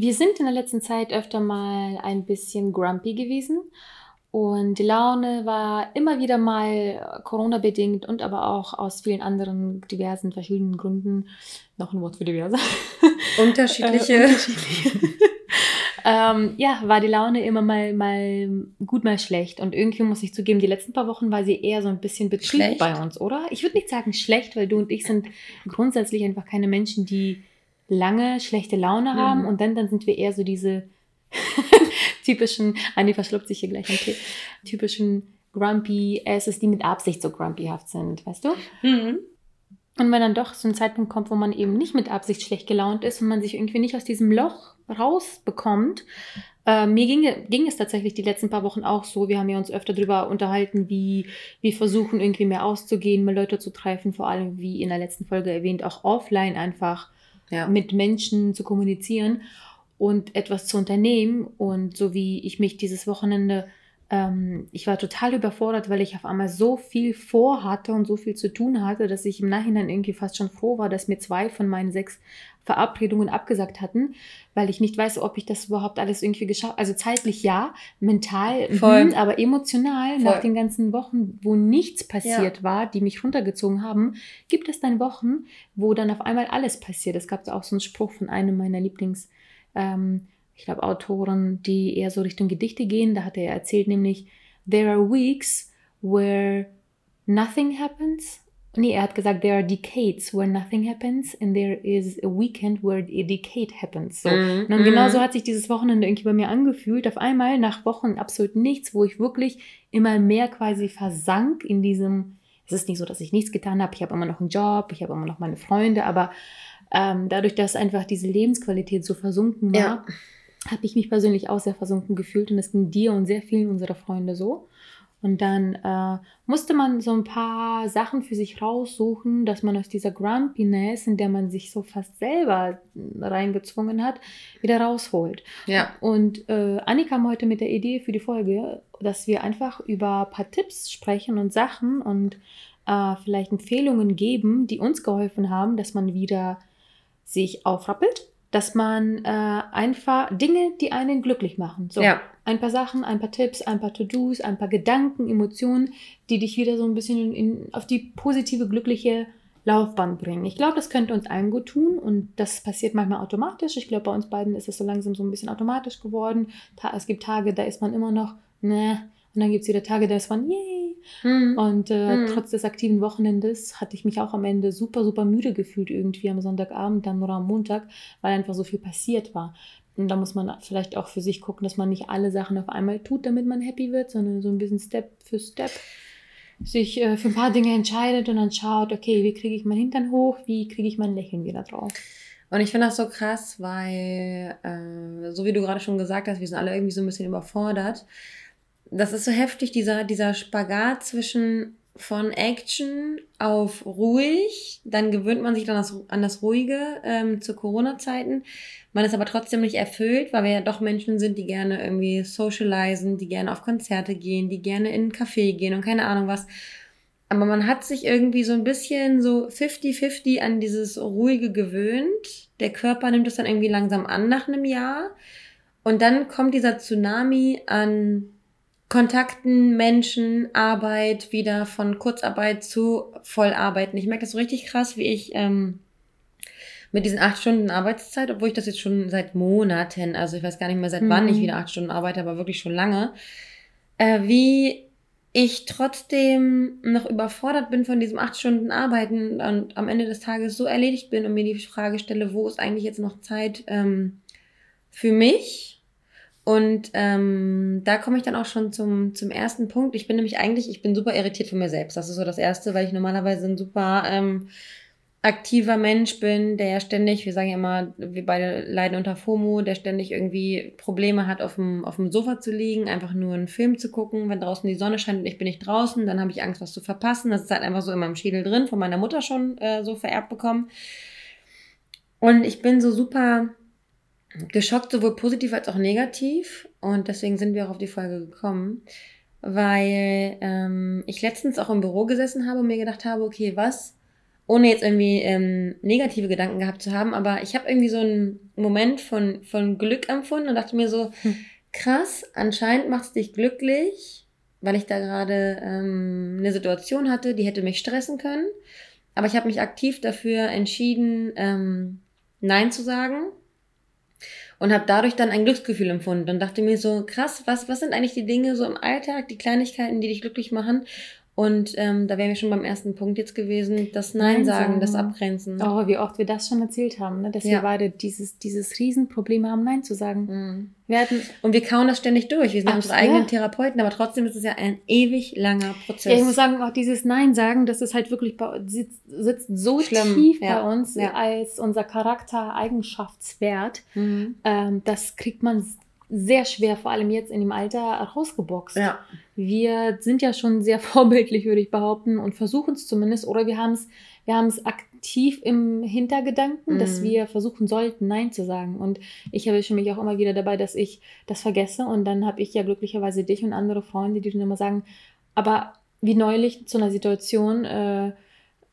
Wir sind in der letzten Zeit öfter mal ein bisschen grumpy gewesen und die Laune war immer wieder mal Corona-bedingt und aber auch aus vielen anderen diversen, verschiedenen Gründen. Noch ein Wort für diverse. Unterschiedliche. äh, unterschiedliche. ähm, ja, war die Laune immer mal, mal gut, mal schlecht. Und irgendwie muss ich zugeben, die letzten paar Wochen war sie eher so ein bisschen betrübt bei uns, oder? Ich würde nicht sagen schlecht, weil du und ich sind grundsätzlich einfach keine Menschen, die lange schlechte Laune haben mhm. und dann, dann sind wir eher so diese typischen, Anni verschluckt sich hier gleich am Tee, typischen grumpy Asses, die mit Absicht so grumpyhaft sind, weißt du? Mhm. Und wenn dann doch so ein Zeitpunkt kommt, wo man eben nicht mit Absicht schlecht gelaunt ist und man sich irgendwie nicht aus diesem Loch rausbekommt, äh, mir ging, ging es tatsächlich die letzten paar Wochen auch so. Wir haben ja uns öfter darüber unterhalten, wie wir versuchen, irgendwie mehr auszugehen, mehr Leute zu treffen, vor allem, wie in der letzten Folge erwähnt, auch offline einfach ja. mit Menschen zu kommunizieren und etwas zu unternehmen. Und so wie ich mich dieses Wochenende, ähm, ich war total überfordert, weil ich auf einmal so viel vorhatte und so viel zu tun hatte, dass ich im Nachhinein irgendwie fast schon froh war, dass mir zwei von meinen sechs Verabredungen abgesagt hatten, weil ich nicht weiß, ob ich das überhaupt alles irgendwie geschafft Also zeitlich ja, mental, Voll. Mh, aber emotional Voll. nach den ganzen Wochen, wo nichts passiert ja. war, die mich runtergezogen haben, gibt es dann Wochen, wo dann auf einmal alles passiert. Es gab auch so einen Spruch von einem meiner Lieblings, ähm, ich glaube, Autoren, die eher so Richtung Gedichte gehen. Da hat er erzählt, nämlich, there are weeks where nothing happens Nee, er hat gesagt, there are decades where nothing happens and there is a weekend where a decade happens. So. Mm, und genau so hat sich dieses Wochenende irgendwie bei mir angefühlt. Auf einmal, nach Wochen absolut nichts, wo ich wirklich immer mehr quasi versank in diesem, es ist nicht so, dass ich nichts getan habe. Ich habe immer noch einen Job, ich habe immer noch meine Freunde, aber ähm, dadurch, dass einfach diese Lebensqualität so versunken war, ja. Habe ich mich persönlich auch sehr versunken gefühlt und es ging dir und sehr vielen unserer Freunde so. Und dann äh, musste man so ein paar Sachen für sich raussuchen, dass man aus dieser Grumpiness, in der man sich so fast selber reingezwungen hat, wieder rausholt. Ja. Und äh, Anni kam heute mit der Idee für die Folge, dass wir einfach über ein paar Tipps sprechen und Sachen und äh, vielleicht Empfehlungen geben, die uns geholfen haben, dass man wieder sich aufrappelt dass man äh, einfach Dinge, die einen glücklich machen. So, ja. ein paar Sachen, ein paar Tipps, ein paar To-Dos, ein paar Gedanken, Emotionen, die dich wieder so ein bisschen in, auf die positive, glückliche Laufbahn bringen. Ich glaube, das könnte uns allen gut tun und das passiert manchmal automatisch. Ich glaube, bei uns beiden ist es so langsam so ein bisschen automatisch geworden. Es gibt Tage, da ist man immer noch, ne, und dann gibt es wieder Tage, da ist man, yay, Mhm. Und äh, mhm. trotz des aktiven Wochenendes hatte ich mich auch am Ende super, super müde gefühlt irgendwie am Sonntagabend, dann oder am Montag, weil einfach so viel passiert war. Und da muss man vielleicht auch für sich gucken, dass man nicht alle Sachen auf einmal tut, damit man happy wird, sondern so ein bisschen Step für Step sich äh, für ein paar Dinge entscheidet und dann schaut, okay, wie kriege ich mein Hintern hoch, wie kriege ich mein Lächeln wieder drauf. Und ich finde das so krass, weil, äh, so wie du gerade schon gesagt hast, wir sind alle irgendwie so ein bisschen überfordert das ist so heftig, dieser, dieser Spagat zwischen von Action auf ruhig, dann gewöhnt man sich dann das, an das Ruhige ähm, zu Corona-Zeiten. Man ist aber trotzdem nicht erfüllt, weil wir ja doch Menschen sind, die gerne irgendwie socialisen, die gerne auf Konzerte gehen, die gerne in einen Café gehen und keine Ahnung was. Aber man hat sich irgendwie so ein bisschen so 50-50 an dieses Ruhige gewöhnt. Der Körper nimmt es dann irgendwie langsam an nach einem Jahr. Und dann kommt dieser Tsunami an Kontakten, Menschen, Arbeit, wieder von Kurzarbeit zu Vollarbeiten. Ich merke das so richtig krass, wie ich ähm, mit diesen acht Stunden Arbeitszeit, obwohl ich das jetzt schon seit Monaten, also ich weiß gar nicht mehr seit mhm. wann ich mhm. wieder acht Stunden arbeite, aber wirklich schon lange, äh, wie ich trotzdem noch überfordert bin von diesem acht Stunden Arbeiten und am Ende des Tages so erledigt bin und mir die Frage stelle, wo ist eigentlich jetzt noch Zeit ähm, für mich? Und ähm, da komme ich dann auch schon zum, zum ersten Punkt. Ich bin nämlich eigentlich, ich bin super irritiert von mir selbst. Das ist so das Erste, weil ich normalerweise ein super ähm, aktiver Mensch bin, der ja ständig, wir sagen ja immer, wir beide leiden unter FOMO, der ständig irgendwie Probleme hat, auf dem, auf dem Sofa zu liegen, einfach nur einen Film zu gucken. Wenn draußen die Sonne scheint und ich bin nicht draußen, dann habe ich Angst, was zu verpassen. Das ist halt einfach so in meinem Schädel drin, von meiner Mutter schon äh, so vererbt bekommen. Und ich bin so super geschockt, sowohl positiv als auch negativ. Und deswegen sind wir auch auf die Folge gekommen, weil ähm, ich letztens auch im Büro gesessen habe und mir gedacht habe, okay, was ohne jetzt irgendwie ähm, negative Gedanken gehabt zu haben, aber ich habe irgendwie so einen Moment von, von Glück empfunden und dachte mir so, hm. krass, anscheinend macht es dich glücklich, weil ich da gerade ähm, eine Situation hatte, die hätte mich stressen können. Aber ich habe mich aktiv dafür entschieden, ähm, Nein zu sagen und habe dadurch dann ein Glücksgefühl empfunden und dachte mir so, krass, was, was sind eigentlich die Dinge so im Alltag, die Kleinigkeiten, die dich glücklich machen und ähm, da wären wir schon beim ersten Punkt jetzt gewesen, das Nein, Nein sagen, sagen, das Abgrenzen. Oh, wie oft wir das schon erzählt haben, ne? dass ja. wir beide dieses, dieses Riesenproblem haben, Nein zu sagen. Mhm. Wir hatten, und wir kauen das ständig durch. Wir sind unsere eigenen ja. Therapeuten, aber trotzdem ist es ja ein ewig langer Prozess. Ja, ich muss sagen, auch dieses Nein sagen, das ist halt wirklich bei, sitzt, sitzt so Schlimm. tief ja. bei uns als unser Charaktereigenschaftswert. Mhm. Ähm, das kriegt man sehr schwer, vor allem jetzt in dem Alter, rausgeboxt. Ja. Wir sind ja schon sehr vorbildlich, würde ich behaupten, und versuchen es zumindest, oder wir haben es wir haben es aktiv im Hintergedanken, mhm. dass wir versuchen sollten, Nein zu sagen. Und ich erwische mich auch immer wieder dabei, dass ich das vergesse. Und dann habe ich ja glücklicherweise dich und andere Freunde, die dann immer sagen, aber wie neulich zu einer Situation, äh,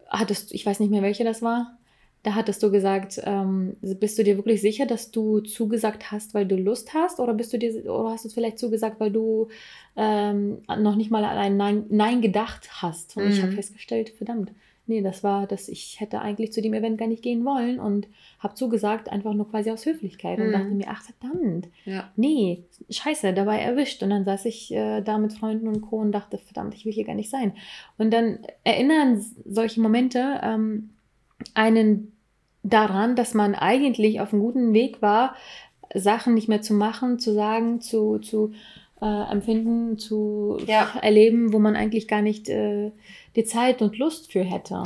hattest, ich weiß nicht mehr, welche das war, da hattest du gesagt, ähm, bist du dir wirklich sicher, dass du zugesagt hast, weil du Lust hast? Oder bist du dir, oder hast du es vielleicht zugesagt, weil du ähm, noch nicht mal an ein Nein, Nein gedacht hast? Und mhm. ich habe festgestellt, verdammt, nee, das war, dass ich hätte eigentlich zu dem Event gar nicht gehen wollen und habe zugesagt, einfach nur quasi aus Höflichkeit mhm. und dachte mir, ach verdammt, ja. nee, scheiße, dabei erwischt. Und dann saß ich äh, da mit Freunden und Co. und dachte, verdammt, ich will hier gar nicht sein. Und dann erinnern solche Momente ähm, einen daran, dass man eigentlich auf einem guten Weg war, Sachen nicht mehr zu machen, zu sagen, zu, zu äh, empfinden, zu ja. erleben, wo man eigentlich gar nicht äh, die Zeit und Lust für hätte.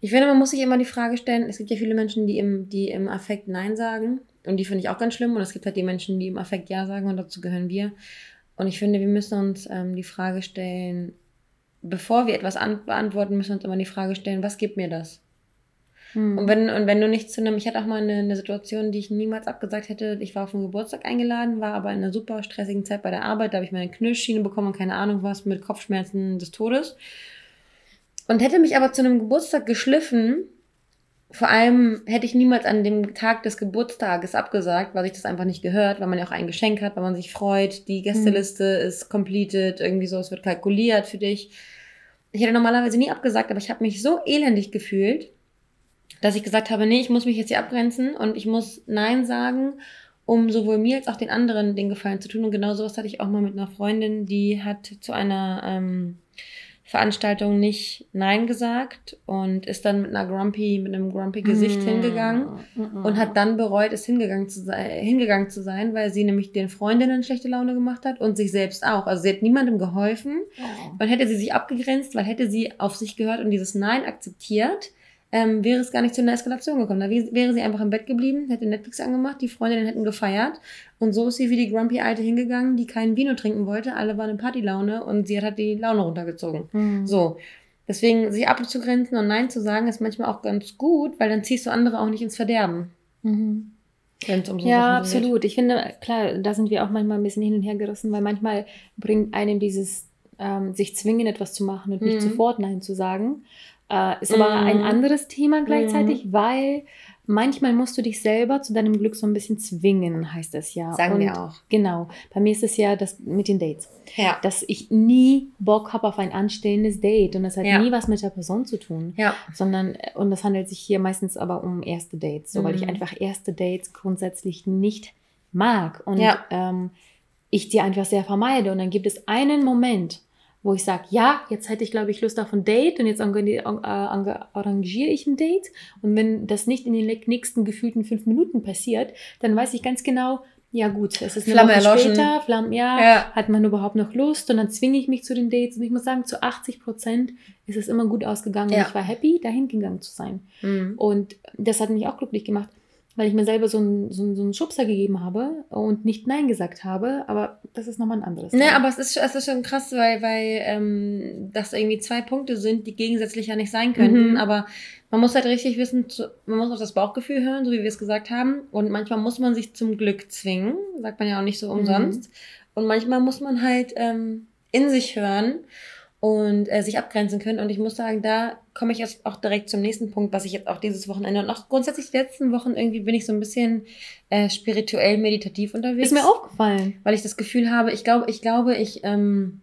Ich finde, man muss sich immer die Frage stellen, es gibt ja viele Menschen, die im, die im Affekt Nein sagen. Und die finde ich auch ganz schlimm. Und es gibt halt die Menschen, die im Affekt Ja sagen und dazu gehören wir. Und ich finde, wir müssen uns ähm, die Frage stellen, bevor wir etwas beantworten, müssen wir uns immer die Frage stellen, was gibt mir das? Mhm. Und, wenn, und wenn du nicht zu einem, ich hatte auch mal eine, eine Situation, die ich niemals abgesagt hätte. Ich war auf einen Geburtstag eingeladen, war aber in einer super stressigen Zeit bei der Arbeit. Da habe ich meine Knirschschiene bekommen und keine Ahnung was mit Kopfschmerzen des Todes. Und hätte mich aber zu einem Geburtstag geschliffen, vor allem hätte ich niemals an dem Tag des Geburtstages abgesagt, weil sich das einfach nicht gehört, weil man ja auch ein Geschenk hat, weil man sich freut, die Gästeliste mhm. ist completed, irgendwie so, es wird kalkuliert für dich. Ich hätte normalerweise nie abgesagt, aber ich habe mich so elendig gefühlt, dass ich gesagt habe, nee, ich muss mich jetzt hier abgrenzen und ich muss Nein sagen, um sowohl mir als auch den anderen den Gefallen zu tun. Und genau sowas hatte ich auch mal mit einer Freundin, die hat zu einer ähm, Veranstaltung nicht Nein gesagt und ist dann mit einer Grumpy, mit einem Grumpy Gesicht mm. hingegangen mm. und hat dann bereut, es hingegangen zu, sein, hingegangen zu sein, weil sie nämlich den Freundinnen schlechte Laune gemacht hat und sich selbst auch. Also sie hat niemandem geholfen oh. und hätte sie sich abgegrenzt, weil hätte sie auf sich gehört und dieses Nein akzeptiert, ähm, wäre es gar nicht zu einer Eskalation gekommen. Da wäre sie einfach im Bett geblieben, hätte Netflix angemacht, die Freundinnen hätten gefeiert und so ist sie wie die Grumpy Alte hingegangen, die keinen Vino trinken wollte. Alle waren in Partylaune und sie hat halt die Laune runtergezogen. Mhm. So. Deswegen sich abzugrenzen und Nein zu sagen, ist manchmal auch ganz gut, weil dann ziehst du andere auch nicht ins Verderben. Mhm. Um so ja, absolut. Geht. Ich finde, klar, da sind wir auch manchmal ein bisschen hin und her gerissen, weil manchmal bringt einem dieses ähm, sich zwingen, etwas zu machen und mhm. nicht sofort Nein zu sagen. Äh, ist aber mm. ein anderes Thema gleichzeitig, mm. weil manchmal musst du dich selber zu deinem Glück so ein bisschen zwingen, heißt es ja. Sagen Und wir auch. Genau. Bei mir ist es ja das mit den Dates. Ja. Dass ich nie Bock habe auf ein anstehendes Date. Und das hat ja. nie was mit der Person zu tun. Ja. Sondern, und das handelt sich hier meistens aber um erste Dates. So, mhm. weil ich mm. einfach erste Dates grundsätzlich nicht mag. Und ja. ähm, ich die einfach sehr vermeide. Und dann gibt es einen Moment, wo ich sage, ja, jetzt hätte ich, glaube ich, Lust auf ein Date und jetzt arrangiere ich ein Date. Und wenn das nicht in den nächsten gefühlten fünf Minuten passiert, dann weiß ich ganz genau, ja gut, es ist eine Flamme Woche erloschen. später, Flamme, ja, ja, hat man überhaupt noch Lust und dann zwinge ich mich zu den Dates und ich muss sagen, zu 80 Prozent ist es immer gut ausgegangen ja. und ich war happy, dahin gegangen zu sein. Mhm. Und das hat mich auch glücklich gemacht weil ich mir selber so einen, so, einen, so einen Schubser gegeben habe und nicht Nein gesagt habe. Aber das ist nochmal ein anderes. Ne, aber es ist, es ist schon krass, weil, weil ähm, das irgendwie zwei Punkte sind, die gegensätzlich ja nicht sein könnten. Mhm. Aber man muss halt richtig wissen, man muss auf das Bauchgefühl hören, so wie wir es gesagt haben. Und manchmal muss man sich zum Glück zwingen, sagt man ja auch nicht so umsonst. Mhm. Und manchmal muss man halt ähm, in sich hören und äh, sich abgrenzen können. Und ich muss sagen, da komme ich jetzt auch direkt zum nächsten Punkt, was ich jetzt auch dieses Wochenende und auch grundsätzlich die letzten Wochen irgendwie bin ich so ein bisschen äh, spirituell meditativ unterwegs. Ist mir aufgefallen. Weil ich das Gefühl habe, ich glaube, ich glaube, ich ähm,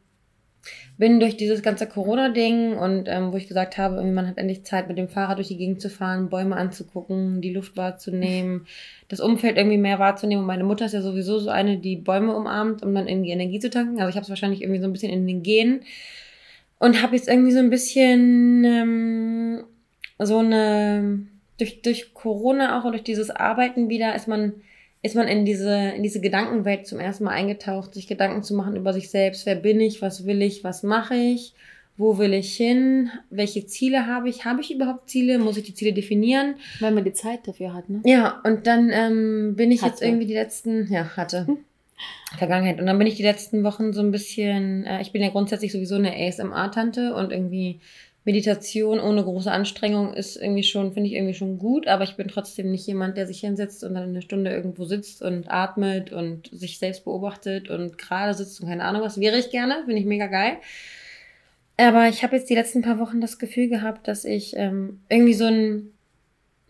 bin durch dieses ganze Corona-Ding und ähm, wo ich gesagt habe, man hat endlich Zeit, mit dem Fahrrad durch die Gegend zu fahren, Bäume anzugucken, die Luft wahrzunehmen, das Umfeld irgendwie mehr wahrzunehmen. Und meine Mutter ist ja sowieso so eine, die Bäume umarmt, um dann irgendwie Energie zu tanken. Also ich habe es wahrscheinlich irgendwie so ein bisschen in den Genen und habe jetzt irgendwie so ein bisschen ähm, so eine durch durch Corona auch und durch dieses Arbeiten wieder ist man ist man in diese in diese Gedankenwelt zum ersten Mal eingetaucht, sich Gedanken zu machen über sich selbst, wer bin ich, was will ich, was mache ich, wo will ich hin, welche Ziele habe ich, habe ich überhaupt Ziele, muss ich die Ziele definieren, weil man die Zeit dafür hat, ne? Ja, und dann ähm, bin ich hatte. jetzt irgendwie die letzten ja hatte. Hm. Vergangenheit. Und dann bin ich die letzten Wochen so ein bisschen, äh, ich bin ja grundsätzlich sowieso eine ASMR-Tante und irgendwie Meditation ohne große Anstrengung ist irgendwie schon, finde ich irgendwie schon gut, aber ich bin trotzdem nicht jemand, der sich hinsetzt und dann eine Stunde irgendwo sitzt und atmet und sich selbst beobachtet und gerade sitzt und keine Ahnung was. Wäre ich gerne, finde ich mega geil. Aber ich habe jetzt die letzten paar Wochen das Gefühl gehabt, dass ich ähm, irgendwie so ein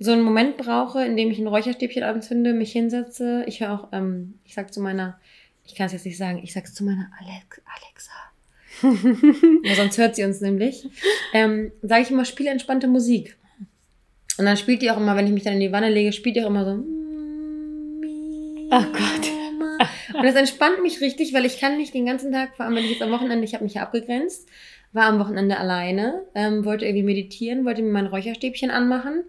so einen Moment brauche, in dem ich ein Räucherstäbchen anzünde, mich hinsetze. Ich höre auch, ähm, ich sag zu meiner, ich kann es jetzt nicht sagen, ich sag's zu meiner Alex, Alexa. ja, sonst hört sie uns nämlich. Ähm, sage ich immer, spiele entspannte Musik. Und dann spielt die auch immer, wenn ich mich dann in die Wanne lege, spielt die auch immer so. Oh Gott. Und das entspannt mich richtig, weil ich kann nicht den ganzen Tag, vor allem wenn ich jetzt am Wochenende, ich habe mich ja abgegrenzt, war am Wochenende alleine, ähm, wollte irgendwie meditieren, wollte mir mein Räucherstäbchen anmachen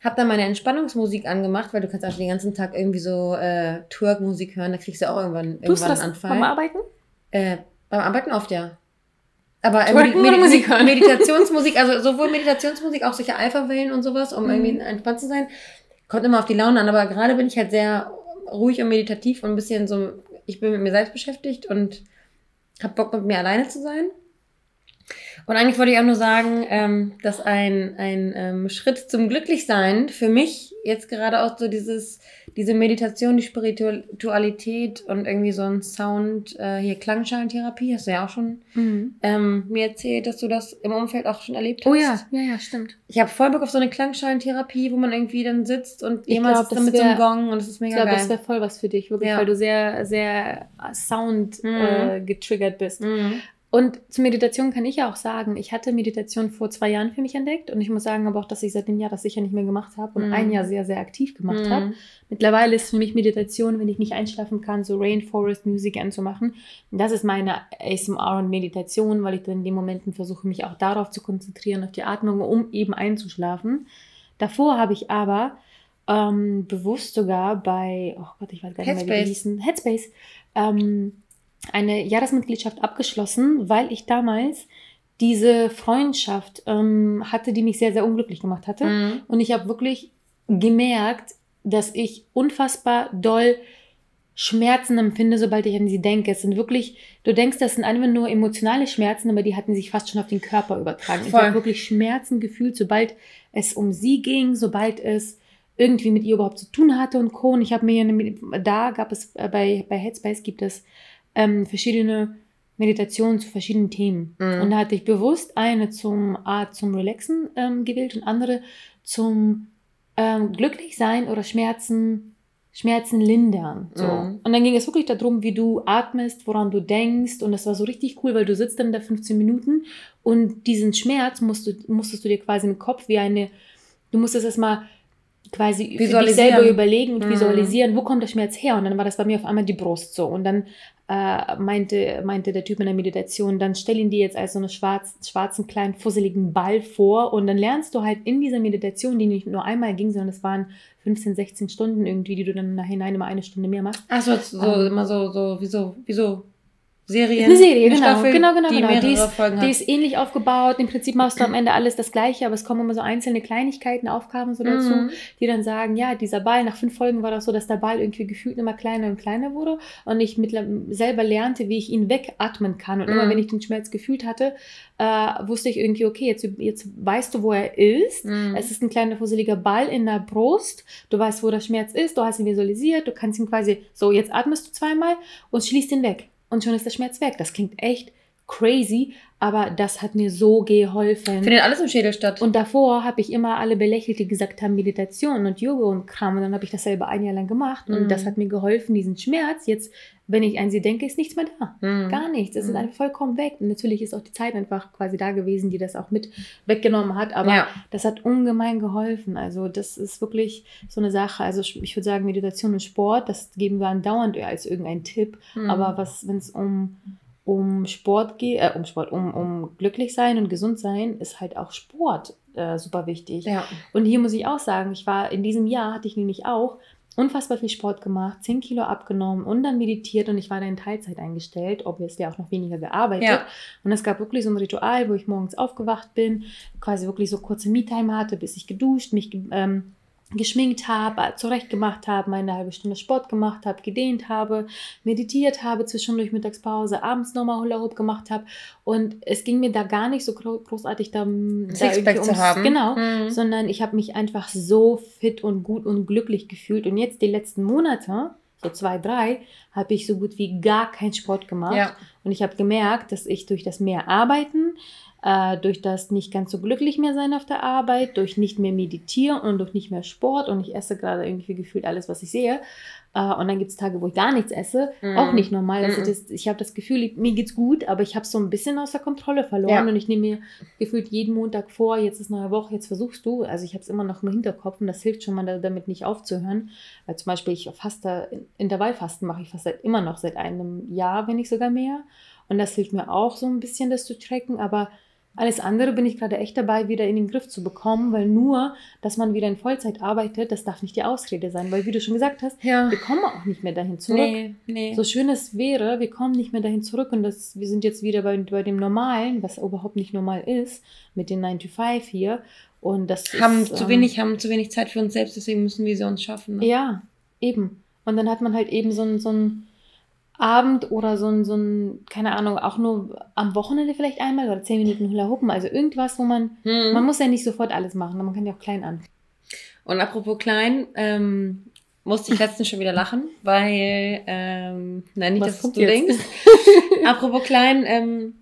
hab dann meine Entspannungsmusik angemacht, weil du kannst auch den ganzen Tag irgendwie so äh, Twerk-Musik hören, da kriegst du auch irgendwann, irgendwann Tust du das einen Anfall. Beim Arbeiten? Äh, beim Arbeiten oft, ja. Aber äh, Med Med Musik hören. Meditationsmusik, also sowohl Meditationsmusik, auch solche Alpha-Wellen und sowas, um mhm. irgendwie entspannt zu sein. Kommt immer auf die Laune an, aber gerade bin ich halt sehr ruhig und meditativ und ein bisschen so, ich bin mit mir selbst beschäftigt und hab Bock mit mir alleine zu sein. Und eigentlich wollte ich auch nur sagen, ähm, dass ein, ein ähm, Schritt zum Glücklichsein für mich jetzt gerade auch so dieses, diese Meditation, die Spiritualität und irgendwie so ein Sound, äh, hier Klangschalentherapie, hast du ja auch schon mhm. ähm, mir erzählt, dass du das im Umfeld auch schon erlebt hast. Oh ja, ja, ja, stimmt. Ich habe voll Bock auf so eine Klangschalentherapie, wo man irgendwie dann sitzt und jemand sitzt dann mit wär, so einem Gong und das ist mega ich glaub, geil. Ich glaube, das wäre voll was für dich, wirklich, ja. weil du sehr, sehr Sound mhm. äh, getriggert bist. Mhm. Und zur Meditation kann ich ja auch sagen, ich hatte Meditation vor zwei Jahren für mich entdeckt und ich muss sagen aber auch, dass ich seit dem Jahr das sicher nicht mehr gemacht habe und mm. ein Jahr sehr, sehr aktiv gemacht mm. habe. Mittlerweile ist für mich Meditation, wenn ich nicht einschlafen kann, so Rainforest Music anzumachen. Das ist meine ASMR und Meditation, weil ich dann in den Momenten versuche, mich auch darauf zu konzentrieren, auf die Atmung, um eben einzuschlafen. Davor habe ich aber ähm, bewusst sogar bei, oh Gott, ich weiß gar nicht Headspace. mehr, wie hießen, Headspace, ähm, eine Jahresmitgliedschaft abgeschlossen, weil ich damals diese Freundschaft ähm, hatte, die mich sehr, sehr unglücklich gemacht hatte. Mhm. Und ich habe wirklich gemerkt, dass ich unfassbar doll Schmerzen empfinde, sobald ich an sie denke. Es sind wirklich, du denkst, das sind einfach nur emotionale Schmerzen, aber die hatten sich fast schon auf den Körper übertragen. Voll. Ich habe wirklich Schmerzen gefühlt, sobald es um sie ging, sobald es irgendwie mit ihr überhaupt zu tun hatte und Co. Und ich habe mir, eine, da gab es, äh, bei, bei Headspace gibt es ähm, verschiedene Meditationen zu verschiedenen Themen. Mhm. Und da hatte ich bewusst eine zum Art zum Relaxen ähm, gewählt und andere zum ähm, Glücklichsein oder Schmerzen, Schmerzen lindern. So. Mhm. Und dann ging es wirklich darum, wie du atmest, woran du denkst. Und das war so richtig cool, weil du sitzt dann da 15 Minuten und diesen Schmerz musst du, musstest du dir quasi im Kopf wie eine, du musstest erstmal quasi für dich selber überlegen und mhm. visualisieren, wo kommt der Schmerz her? Und dann war das bei mir auf einmal die Brust so. Und dann äh, meinte, meinte der Typ in der Meditation, dann stell ihn dir jetzt als so einen schwarz, schwarzen, kleinen, fusseligen Ball vor und dann lernst du halt in dieser Meditation, die nicht nur einmal ging, sondern es waren 15, 16 Stunden irgendwie, die du dann nachhinein immer eine Stunde mehr machst. Ach so, so ähm, immer so, so, wie so, wie so Serien. Eine Serie, genau, Staffel, genau, genau, die genau. Die ist, die ist, ähnlich aufgebaut. Im Prinzip machst du am Ende alles das Gleiche, aber es kommen immer so einzelne Kleinigkeiten, Aufgaben so dazu, mhm. die dann sagen, ja, dieser Ball, nach fünf Folgen war das so, dass der Ball irgendwie gefühlt immer kleiner und kleiner wurde und ich mit, selber lernte, wie ich ihn wegatmen kann. Und mhm. immer wenn ich den Schmerz gefühlt hatte, äh, wusste ich irgendwie, okay, jetzt, jetzt weißt du, wo er ist. Mhm. Es ist ein kleiner fusseliger Ball in der Brust. Du weißt, wo der Schmerz ist. Du hast ihn visualisiert. Du kannst ihn quasi, so, jetzt atmest du zweimal und schließt ihn weg und schon ist der Schmerz weg. Das klingt echt crazy, aber das hat mir so geholfen. Findet alles im Schädel statt. Und davor habe ich immer alle belächelt, die gesagt haben, Meditation und Yoga und Kram. Und dann habe ich das selber ein Jahr lang gemacht. Und mhm. das hat mir geholfen, diesen Schmerz jetzt, wenn ich an sie denke, ist nichts mehr da. Mhm. Gar nichts. Es mhm. ist einfach vollkommen weg. Und natürlich ist auch die Zeit einfach quasi da gewesen, die das auch mit weggenommen hat. Aber ja. das hat ungemein geholfen. Also das ist wirklich so eine Sache. Also ich würde sagen, Meditation und Sport, das geben wir andauernd als irgendein Tipp. Mhm. Aber was, wenn es um um Sport geht, äh, um Sport, um, um glücklich sein und gesund sein, ist halt auch Sport äh, super wichtig. Ja. Und hier muss ich auch sagen, ich war in diesem Jahr, hatte ich nämlich auch unfassbar viel Sport gemacht, 10 Kilo abgenommen und dann meditiert und ich war da in Teilzeit eingestellt, obviously auch noch weniger gearbeitet. Ja. Und es gab wirklich so ein Ritual, wo ich morgens aufgewacht bin, quasi wirklich so kurze Me-Time hatte, bis ich geduscht, mich ähm, geschminkt habe, zurechtgemacht habe, meine halbe Stunde Sport gemacht habe, gedehnt habe, meditiert habe, zwischendurch Mittagspause, abends nochmal Hula Hoop gemacht habe. Und es ging mir da gar nicht so großartig darum, da irgendwie ums, zu haben. Genau, mhm. sondern ich habe mich einfach so fit und gut und glücklich gefühlt. Und jetzt die letzten Monate, so zwei, drei, habe ich so gut wie gar keinen Sport gemacht. Ja. Und ich habe gemerkt, dass ich durch das mehr Arbeiten, äh, durch das nicht ganz so glücklich mehr sein auf der Arbeit, durch nicht mehr meditieren und durch nicht mehr Sport und ich esse gerade irgendwie gefühlt alles, was ich sehe. Äh, und dann gibt es Tage, wo ich gar nichts esse. Mm. Auch nicht normal. Also das, ich habe das Gefühl, mir geht's gut, aber ich habe so ein bisschen aus der Kontrolle verloren ja. und ich nehme mir gefühlt jeden Montag vor, jetzt ist neue Woche, jetzt versuchst du. Also ich habe es immer noch im Hinterkopf und das hilft schon mal damit nicht aufzuhören. Weil zum Beispiel ich faste, Intervallfasten mache ich fast seit, immer noch seit einem Jahr, wenn nicht sogar mehr. Und das hilft mir auch so ein bisschen, das zu tracken, aber alles andere bin ich gerade echt dabei, wieder in den Griff zu bekommen, weil nur, dass man wieder in Vollzeit arbeitet, das darf nicht die Ausrede sein, weil wie du schon gesagt hast, ja. wir kommen auch nicht mehr dahin zurück. Nee, nee. So schön es wäre, wir kommen nicht mehr dahin zurück und das, wir sind jetzt wieder bei, bei dem Normalen, was überhaupt nicht normal ist, mit den 9 to 5 hier. Und das haben ist, zu ähm, wenig, haben zu wenig Zeit für uns selbst, deswegen müssen wir sie uns schaffen. Ne? Ja, eben. Und dann hat man halt eben so ein, so ein Abend oder so ein, so ein, keine Ahnung, auch nur am Wochenende vielleicht einmal oder zehn Minuten Hula Hoppen. Also irgendwas, wo man, hm. man muss ja nicht sofort alles machen, man kann ja auch klein an. Und apropos klein, ähm, musste ich letztens schon wieder lachen, weil, ähm, nein, nicht, Was dass du jetzt? denkst. apropos klein, ähm,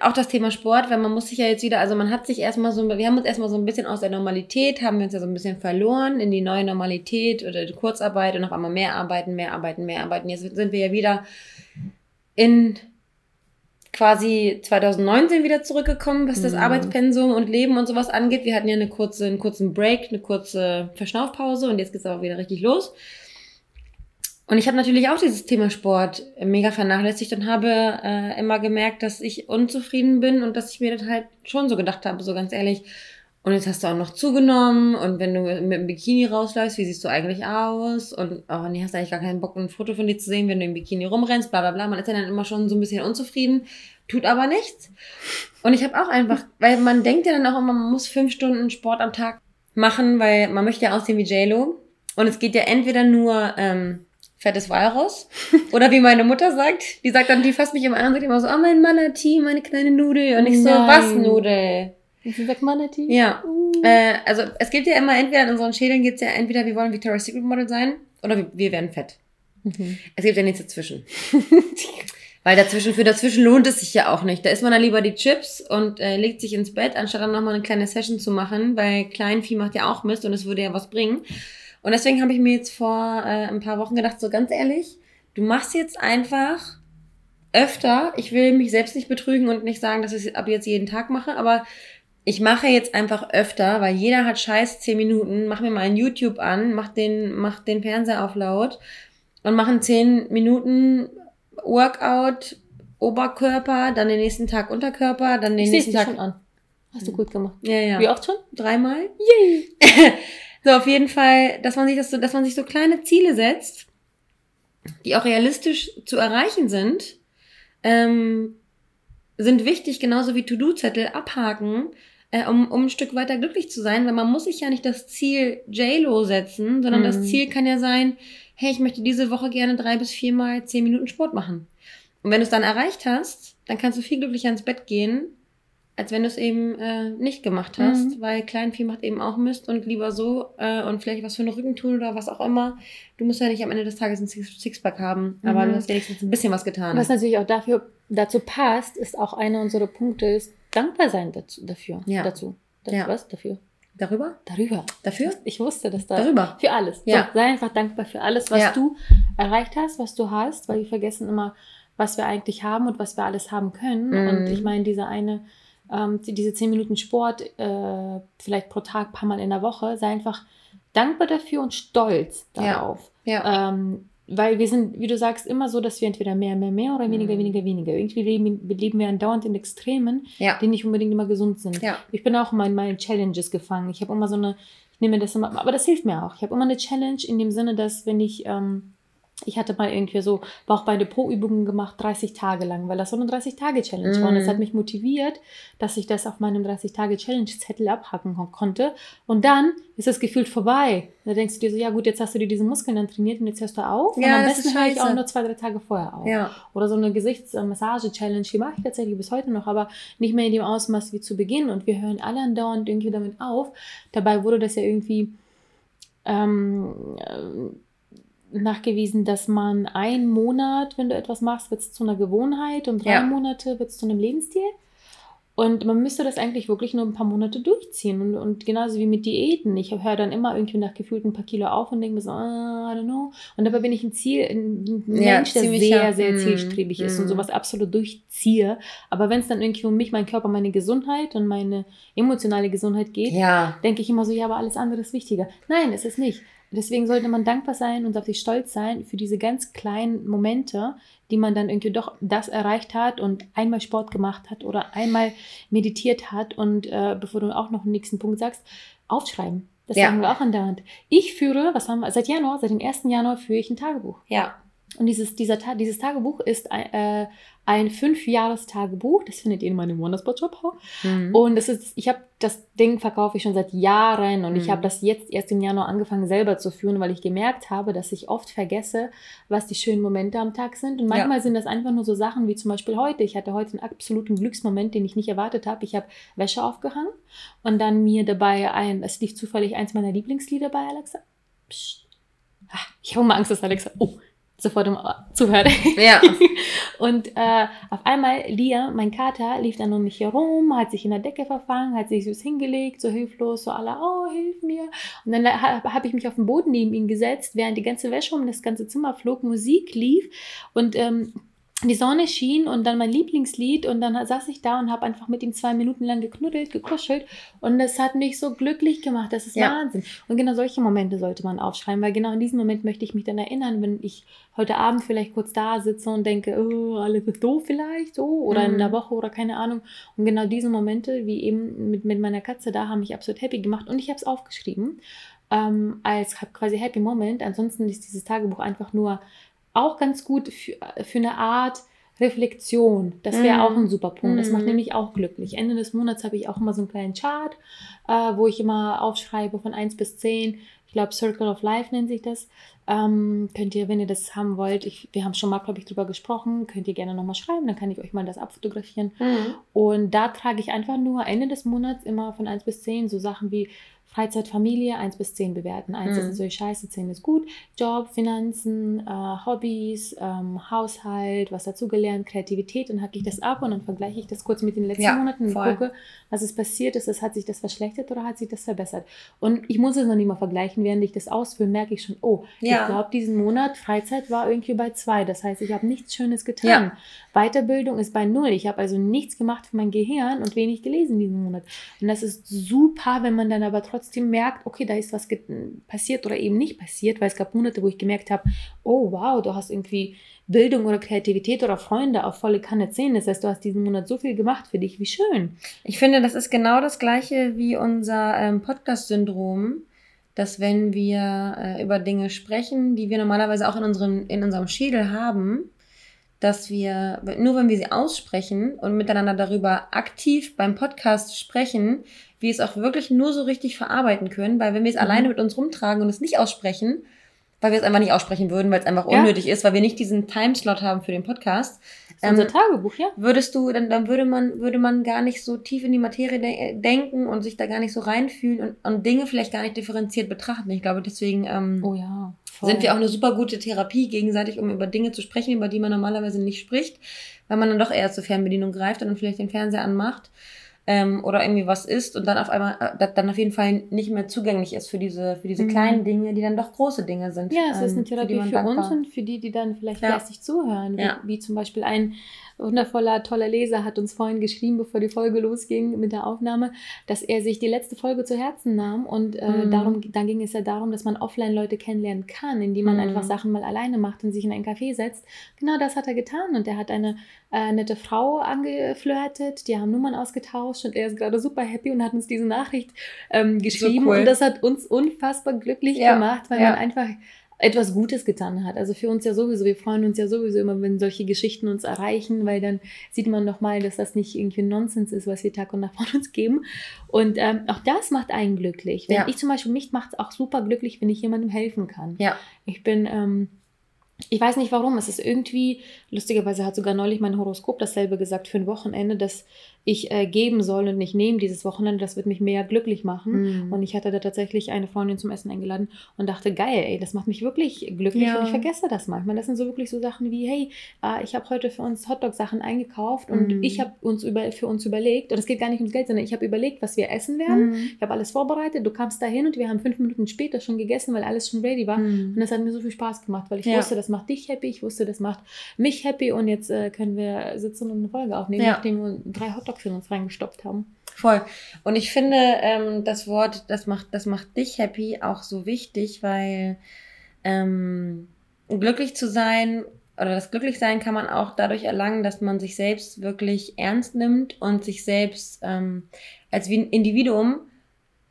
auch das Thema Sport, weil man muss sich ja jetzt wieder, also man hat sich erstmal so, wir haben uns erstmal so ein bisschen aus der Normalität, haben wir uns ja so ein bisschen verloren in die neue Normalität oder die Kurzarbeit und auf einmal mehr arbeiten, mehr arbeiten, mehr arbeiten. Jetzt sind wir ja wieder in quasi 2019 wieder zurückgekommen, was das mhm. Arbeitspensum und Leben und sowas angeht. Wir hatten ja eine kurze, einen kurzen Break, eine kurze Verschnaufpause und jetzt geht's aber wieder richtig los. Und ich habe natürlich auch dieses Thema Sport mega vernachlässigt und habe äh, immer gemerkt, dass ich unzufrieden bin und dass ich mir das halt schon so gedacht habe, so ganz ehrlich. Und jetzt hast du auch noch zugenommen und wenn du mit dem Bikini rausläufst, wie siehst du eigentlich aus? Und oh nee, hast eigentlich gar keinen Bock, ein Foto von dir zu sehen, wenn du im Bikini rumrennst, bla bla bla. Man ist ja dann immer schon so ein bisschen unzufrieden, tut aber nichts. Und ich habe auch einfach, weil man denkt ja dann auch immer, man muss fünf Stunden Sport am Tag machen, weil man möchte ja aussehen wie JLo. Und es geht ja entweder nur ähm, fettes Walross. Oder wie meine Mutter sagt, die sagt dann, die fasst mich immer an und sagt immer so, oh mein Manatee, meine kleine Nudel. Und ich so, was Nudel? Wie sagt Manatee? Ja. Uh. Äh, also es gibt ja immer, entweder in unseren Schädeln gibt es ja entweder, wir wollen Victoria's Secret Model sein oder wir, wir werden fett. Mhm. Es gibt ja nichts dazwischen. Weil dazwischen, für dazwischen lohnt es sich ja auch nicht. Da isst man dann lieber die Chips und äh, legt sich ins Bett, anstatt dann nochmal eine kleine Session zu machen, weil Kleinvieh macht ja auch Mist und es würde ja was bringen. Und deswegen habe ich mir jetzt vor äh, ein paar Wochen gedacht, so ganz ehrlich, du machst jetzt einfach öfter, ich will mich selbst nicht betrügen und nicht sagen, dass ich es ab jetzt jeden Tag mache, aber ich mache jetzt einfach öfter, weil jeder hat scheiß 10 Minuten, mach mir mal ein YouTube an, mach den, mach den Fernseher auf laut und machen 10 Minuten Workout, Oberkörper, dann den nächsten Tag Unterkörper, dann den Ich nächsten Tag. schon an. Hast du gut gemacht. Ja, ja. Wie oft schon? Dreimal? Yay! So, auf jeden Fall, dass man sich das so, dass man sich so kleine Ziele setzt, die auch realistisch zu erreichen sind, ähm, sind wichtig, genauso wie To-Do-Zettel abhaken, äh, um, um ein Stück weiter glücklich zu sein, weil man muss sich ja nicht das Ziel JLo setzen, sondern das Mhm. Ziel kann ja sein, hey, ich möchte diese Woche gerne drei bis viermal zehn Minuten Sport machen. Und wenn du es dann erreicht hast, dann kannst du viel glücklicher ins Bett gehen, als wenn du es eben äh, nicht gemacht hast, Mhm. weil Kleinvieh macht eben auch Mist und lieber so äh, und vielleicht was für einen Rücken tun oder was auch immer. Du musst ja nicht am Ende des Tages ein Six- Sixpack haben, aber Mhm. du hast wenigstens ein bisschen was getan. Was natürlich auch dafür, dazu passt, ist auch einer unserer Punkte, ist dankbar sein dazu. Dafür. Ja. Dazu. Das, Ja. Was? Dafür. Darüber? Darüber. Dafür? Ich wusste, dass da. Darüber. Für alles. Ja. So, sei einfach dankbar für alles, was Ja. du erreicht hast, was du hast, weil wir vergessen immer, was wir eigentlich haben und was wir alles haben können. Mhm. Und ich meine, diese eine, ähm, die- diese zehn Minuten Sport, äh, vielleicht pro Tag, paar Mal in der Woche, sei einfach dankbar dafür und stolz Ja. darauf. Ja. Ähm, weil wir sind, wie du sagst, immer so, dass wir entweder mehr, mehr, mehr oder weniger, Mhm. weniger, weniger. Irgendwie leben, leben wir andauernd in Extremen, ja. die nicht unbedingt immer gesund sind. Ja. Ich bin auch immer in meinen Challenges gefangen. Ich habe immer so eine, ich nehme das immer, aber das hilft mir auch. Ich habe immer eine Challenge in dem Sinne, dass wenn ich, ähm, ich hatte mal irgendwie so Bauchbeine pro Übungen gemacht, 30 Tage lang, weil das so eine 30-Tage-Challenge war. Und das Mhm. hat mich motiviert, dass ich das auf meinem 30-Tage-Challenge-Zettel abhaken kon- konnte. Und dann ist das gefühlt vorbei. Da denkst du dir so, ja gut, jetzt hast du dir diese Muskeln dann trainiert und jetzt hörst du auf. und Ja, am das besten höre ich auch nur zwei, drei Tage vorher auf. Ja. Oder so eine Gesichtsmassage-Challenge, die mache ich tatsächlich bis heute noch, aber nicht mehr in dem Ausmaß wie zu Beginn. Und wir hören alle andauernd irgendwie damit auf. Dabei wurde das ja irgendwie ähm, äh, nachgewiesen, dass man einen Monat, wenn du etwas machst, wird es zu einer Gewohnheit und drei Ja. Monate wird es zu einem Lebensstil. Und man müsste das eigentlich wirklich nur ein paar Monate durchziehen. Und, und genauso wie mit Diäten. Ich höre dann immer irgendwie nach gefühlt ein paar Kilo auf und denke mir so, ah, I don't know. Und dabei bin ich ein Ziel, ein Ja, Mensch, der sehr, sehr Mm, zielstrebig ist und mm. sowas absolut durchziehe. Aber wenn es dann irgendwie um mich, meinen Körper, meine Gesundheit und meine emotionale Gesundheit geht, Ja. denke ich immer so, ja, aber alles andere ist wichtiger. Nein, es ist nicht. Deswegen sollte man dankbar sein und auf sich stolz sein für diese ganz kleinen Momente, die man dann irgendwie doch das erreicht hat und einmal Sport gemacht hat oder einmal meditiert hat. Und äh, bevor du auch noch den nächsten Punkt sagst, aufschreiben. Das Ja. sagen wir auch andauernd. Ich führe, was haben wir, seit Januar, seit dem 1. Januar führe ich ein Tagebuch. Ja. Und dieses, dieser, dieses Tagebuch ist ein, äh, ein Fünfjahres-Tagebuch. Das findet ihr in meinem Wonderspot-Shop. Mhm. Und das ist, ich habe das Ding verkaufe ich schon seit Jahren und ich Mhm. habe das jetzt erst im Januar angefangen selber zu führen, weil ich gemerkt habe, dass ich oft vergesse, was die schönen Momente am Tag sind. Und manchmal sind das einfach nur so Sachen wie zum Beispiel heute. Ich hatte heute einen absoluten Glücksmoment, den ich nicht erwartet habe. Ich habe Wäsche aufgehangen und dann mir dabei ein, es lief zufällig eins meiner Lieblingslieder bei Alexa. Psst. Ah, Ich habe immer Angst, dass Alexa oh, sofort im Ohr zuhört. Ja. Und äh, auf einmal, Lia, mein Kater, lief dann um mich herum, hat sich in der Decke verfangen, hat sich süß hingelegt, so hilflos, so alle, oh, hilf mir. Und dann habe hab ich mich auf den Boden neben ihn gesetzt, während die ganze Wäsche um das ganze Zimmer flog, Musik lief und ähm, die Sonne schien und dann mein Lieblingslied und dann saß ich da und habe einfach mit ihm zwei Minuten lang geknuddelt, gekuschelt und das hat mich so glücklich gemacht, das ist Ja. Wahnsinn. Und genau solche Momente sollte man aufschreiben, weil genau in diesem Moment möchte ich mich dann erinnern, wenn ich heute Abend vielleicht kurz da sitze und denke, oh, alles ist doof vielleicht, so, oder in Mhm. der Woche oder keine Ahnung. Und genau diese Momente, wie eben mit, mit meiner Katze da, haben mich absolut happy gemacht und ich habe es aufgeschrieben ähm, als quasi Happy Moment. Ansonsten ist dieses Tagebuch einfach nur auch ganz gut für, für eine Art Reflexion. Das wäre Mhm. auch ein super Punkt. Das macht Mhm. nämlich auch glücklich. Ende des Monats habe ich auch immer so einen kleinen Chart, äh, wo ich immer aufschreibe von 1 bis 10. Ich glaube, Circle of Life nennt sich das. Ähm, könnt ihr, wenn ihr das haben wollt, ich, wir haben schon mal, glaube ich, drüber gesprochen, könnt ihr gerne nochmal schreiben, dann kann ich euch mal das abfotografieren. Mhm. Und da trage ich einfach nur Ende des Monats immer von 1 bis 10 so Sachen wie Freizeit, Familie, 1 bis 10 bewerten. 1 mhm. ist natürlich scheiße, 10 ist gut. Job, Finanzen, äh, Hobbys, ähm, Haushalt, was dazugelernt, Kreativität. Dann hacke ich das ab und dann vergleiche ich das kurz mit den letzten ja, Monaten und voll. gucke, was ist passiert ist. Das, hat sich das verschlechtert oder hat sich das verbessert? Und ich muss es noch nicht mal vergleichen. Während ich das ausführe, merke ich schon, oh, ja. ich glaube, diesen Monat Freizeit war irgendwie bei 2. Das heißt, ich habe nichts Schönes getan. Ja. Weiterbildung ist bei 0. Ich habe also nichts gemacht für mein Gehirn und wenig gelesen diesen Monat. Und das ist super, wenn man dann aber trotzdem merkt, okay, da ist was passiert oder eben nicht passiert, weil es gab Monate, wo ich gemerkt habe, oh wow, du hast irgendwie Bildung oder Kreativität oder Freunde auf volle Kanne 10. Das heißt, du hast diesen Monat so viel gemacht für dich. Wie schön. Ich finde, das ist genau das gleiche wie unser ähm, Podcast-Syndrom, dass wenn wir äh, über Dinge sprechen, die wir normalerweise auch in, unseren, in unserem Schädel haben, dass wir, nur wenn wir sie aussprechen und miteinander darüber aktiv beim Podcast sprechen, wir es auch wirklich nur so richtig verarbeiten können, weil wenn wir es mhm. alleine mit uns rumtragen und es nicht aussprechen, weil wir es einfach nicht aussprechen würden, weil es einfach unnötig ja. ist, weil wir nicht diesen Timeslot haben für den Podcast. Ähm, unser Tagebuch, ja. Würdest du, dann, dann würde man, würde man gar nicht so tief in die Materie de denken und sich da gar nicht so reinfühlen und, und Dinge vielleicht gar nicht differenziert betrachten. Ich glaube, deswegen ähm, oh ja, sind wir auch eine super gute Therapie gegenseitig, um über Dinge zu sprechen, über die man normalerweise nicht spricht, weil man dann doch eher zur Fernbedienung greift und dann vielleicht den Fernseher anmacht ähm, oder irgendwie was ist und dann auf einmal äh, dann auf jeden Fall nicht mehr zugänglich ist für diese, für diese mhm. kleinen Dinge, die dann doch große Dinge sind. Ja, es ähm, ist eine Therapie für, für uns und für die, die dann vielleicht ja. geistig zuhören. Wie, ja. wie zum Beispiel ein wundervoller, toller Leser hat uns vorhin geschrieben, bevor die Folge losging mit der Aufnahme, dass er sich die letzte Folge zu Herzen nahm und äh, mhm. darum, dann ging es ja darum, dass man offline Leute kennenlernen kann, indem man mhm. einfach Sachen mal alleine macht und sich in ein Café setzt. Genau das hat er getan und er hat eine äh, nette Frau angeflirtet, die haben Nummern ausgetauscht und er ist gerade super happy und hat uns diese Nachricht ähm, geschrieben so cool. und das hat uns unfassbar glücklich ja. gemacht, weil ja. man einfach etwas Gutes getan hat. Also für uns ja sowieso, wir freuen uns ja sowieso immer, wenn solche Geschichten uns erreichen, weil dann sieht man nochmal, dass das nicht irgendwie Nonsens ist, was wir Tag und Nacht von uns geben. Und ähm, auch das macht einen glücklich. Wenn ja. ich zum Beispiel, mich macht es auch super glücklich, wenn ich jemandem helfen kann. Ja. Ich bin ähm, ich weiß nicht warum. Es ist irgendwie, lustigerweise hat sogar neulich mein Horoskop dasselbe gesagt für ein Wochenende, dass ich äh, geben soll und nicht nehmen dieses Wochenende. Das wird mich mehr glücklich machen. Mhm. Und ich hatte da tatsächlich eine Freundin zum Essen eingeladen und dachte, geil, ey, das macht mich wirklich glücklich ja. und ich vergesse das manchmal. Das sind so wirklich so Sachen wie, hey, äh, ich habe heute für uns Hotdog-Sachen eingekauft und mhm. ich habe uns über, für uns überlegt, und es geht gar nicht ums Geld, sondern ich habe überlegt, was wir essen werden. Mhm. Ich habe alles vorbereitet, du kamst dahin und wir haben fünf Minuten später schon gegessen, weil alles schon ready war. Mhm. Und das hat mir so viel Spaß gemacht, weil ich ja. wusste, das macht dich happy, ich wusste, das macht mich happy und jetzt äh, können wir sitzen und eine Folge aufnehmen, ja. nachdem wir drei Hotdogs in uns reingestopft haben. Voll. Und ich finde ähm, das Wort, das macht, das macht dich happy auch so wichtig, weil ähm, glücklich zu sein oder das Glücklichsein kann man auch dadurch erlangen, dass man sich selbst wirklich ernst nimmt und sich selbst ähm, als Individuum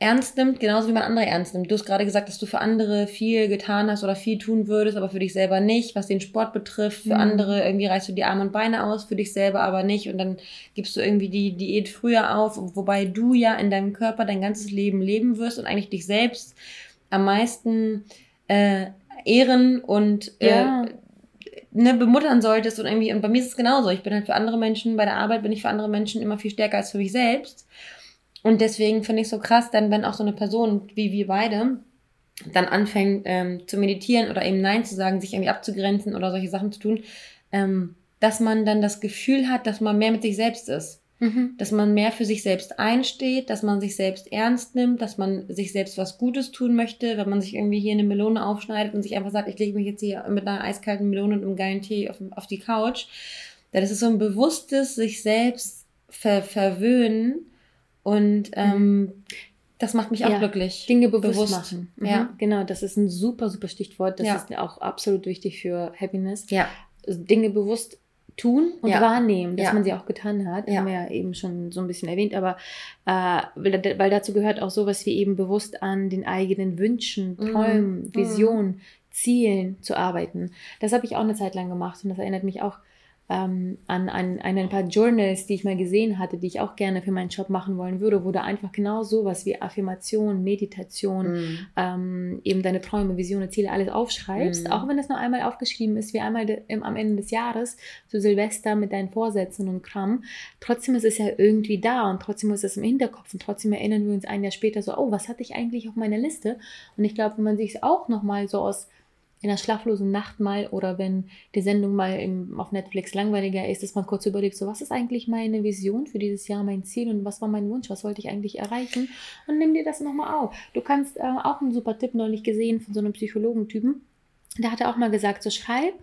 ernst nimmt, genauso wie man andere ernst nimmt. Du hast gerade gesagt, dass du für andere viel getan hast oder viel tun würdest, aber für dich selber nicht, was den Sport betrifft. Für mhm. andere irgendwie reißt du die Arme und Beine aus, für dich selber aber nicht. Und dann gibst du irgendwie die Diät früher auf, wobei du ja in deinem Körper dein ganzes Leben leben wirst und eigentlich dich selbst am meisten äh, ehren und äh, ja. ne, bemuttern solltest und irgendwie, und bei mir ist es genauso. Ich bin halt für andere Menschen, bei der Arbeit bin ich für andere Menschen immer viel stärker als für mich selbst. Und deswegen finde ich so krass, denn wenn auch so eine Person wie wir beide dann anfängt ähm, zu meditieren oder eben Nein zu sagen, sich irgendwie abzugrenzen oder solche Sachen zu tun, ähm, dass man dann das Gefühl hat, dass man mehr mit sich selbst ist. Mhm. Dass man mehr für sich selbst einsteht, dass man sich selbst ernst nimmt, dass man sich selbst was Gutes tun möchte, wenn man sich irgendwie hier eine Melone aufschneidet und sich einfach sagt, ich lege mich jetzt hier mit einer eiskalten Melone und einem geilen Tee auf, auf die Couch. Das ist so ein bewusstes sich selbst ver verwöhnen und ähm, mhm. das macht mich auch ja, glücklich. Dinge bewusst, bewusst. machen. Mhm. Ja, genau. Das ist ein super, super Stichwort. Das ja. ist auch absolut wichtig für Happiness. Ja. Also Dinge bewusst tun und ja. wahrnehmen, dass ja. man sie auch getan hat. Ja. Haben wir ja eben schon so ein bisschen erwähnt, aber äh, weil, dazu gehört auch sowas wie eben bewusst an den eigenen Wünschen, mhm. Träumen, mhm. Visionen, Zielen zu arbeiten. Das habe ich auch eine Zeit lang gemacht und das erinnert mich auch ähm, an, an, an ein paar Journals, die ich mal gesehen hatte, die ich auch gerne für meinen Job machen wollen würde, wo du einfach genau sowas wie Affirmation, Meditation, mm. ähm, eben deine Träume, Visionen, Ziele, alles aufschreibst, mm. auch wenn es nur einmal aufgeschrieben ist, wie einmal de, im, am Ende des Jahres, zu Silvester mit deinen Vorsätzen und Kram. Trotzdem ist es ja irgendwie da und trotzdem ist es im Hinterkopf und trotzdem erinnern wir uns ein Jahr später so, oh, was hatte ich eigentlich auf meiner Liste? Und ich glaube, wenn man sich es auch nochmal so aus in einer schlaflosen Nacht mal oder wenn die Sendung mal im, auf Netflix langweiliger ist, dass man kurz überlegt, so was ist eigentlich meine Vision für dieses Jahr, mein Ziel und was war mein Wunsch, was wollte ich eigentlich erreichen und nimm dir das nochmal auf. Du kannst äh, auch einen super Tipp neulich gesehen von so einem Psychologentypen, der hatte auch mal gesagt, so schreib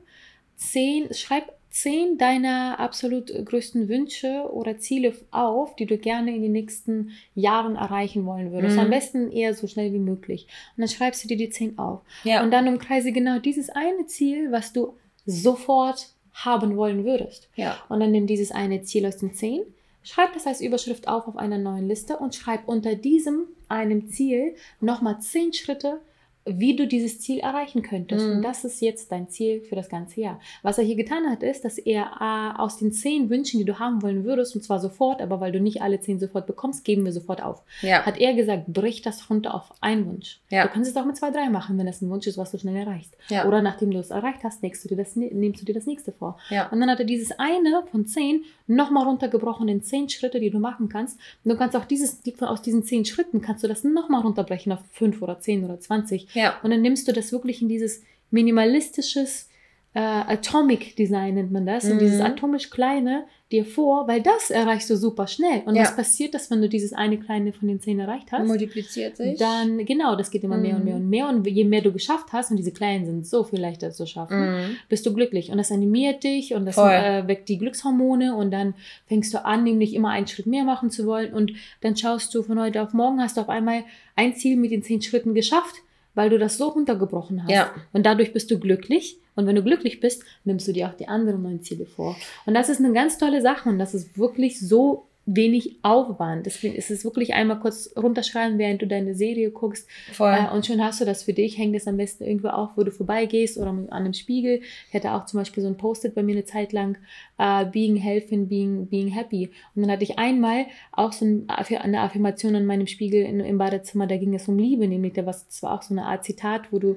zehn, schreib zehn deiner absolut größten Wünsche oder Ziele auf, die du gerne in den nächsten Jahren erreichen wollen würdest. Mhm. Am besten eher so schnell wie möglich. Und dann schreibst du dir die zehn auf. Ja. Und dann umkreise genau dieses eine Ziel, was du sofort haben wollen würdest. Ja. Und dann nimm dieses eine Ziel aus den zehn, schreib das als Überschrift auf auf einer neuen Liste und schreib unter diesem einem Ziel nochmal zehn Schritte, wie du dieses Ziel erreichen könntest. Mhm. Und das ist jetzt dein Ziel für das ganze Jahr. Was er hier getan hat, ist, dass er äh, aus den zehn Wünschen, die du haben wollen würdest, und zwar sofort, aber weil du nicht alle zehn sofort bekommst, geben wir sofort auf. Ja. Hat er gesagt, brich das runter auf einen Wunsch. Ja. Du kannst es auch mit zwei, drei machen, wenn das ein Wunsch ist, was du schnell erreichst. Ja. Oder nachdem du es erreicht hast, nimmst du dir das, nimmst du dir das nächste vor. Und dann hat er dieses eine von zehn nochmal runtergebrochen in zehn Schritte, die du machen kannst. Und du kannst auch dieses, aus diesen zehn Schritten, kannst du das nochmal runterbrechen auf fünf oder zehn oder zwanzig. Ja. Und dann nimmst du das wirklich in dieses minimalistisches äh, Atomic Design nennt man das, mhm. und dieses atomisch kleine dir vor, weil das erreichst du super schnell. Und ja. was passiert, dass wenn du dieses eine kleine von den zehn erreicht hast? Multipliziert sich. Dann, genau, das geht immer mhm. mehr und mehr und mehr. Und je mehr du geschafft hast, und diese kleinen sind so viel leichter zu schaffen, mhm. bist du glücklich. Und das animiert dich und das äh, weckt die Glückshormone und dann fängst du an, nämlich immer einen Schritt mehr machen zu wollen. Und dann schaust du von heute auf morgen, hast du auf einmal ein Ziel mit den zehn Schritten geschafft weil du das so runtergebrochen hast. Ja. Und dadurch bist du glücklich. Und wenn du glücklich bist, nimmst du dir auch die anderen neuen Ziele vor. Und das ist eine ganz tolle Sache und das ist wirklich so wenig Aufwand. Deswegen ist es wirklich einmal kurz runterschreiben, während du deine Serie guckst. Voll. Äh, und schon hast du das für dich. Häng das am besten irgendwo auf, wo du vorbeigehst oder an einem Spiegel. Ich hatte auch zum Beispiel so ein Post-it bei mir eine Zeit lang, uh, being healthy, being, being happy. Und dann hatte ich einmal auch so eine Affirmation an meinem Spiegel in, im Badezimmer, da ging es um Liebe, nämlich da war es war auch so eine Art Zitat, wo du uh,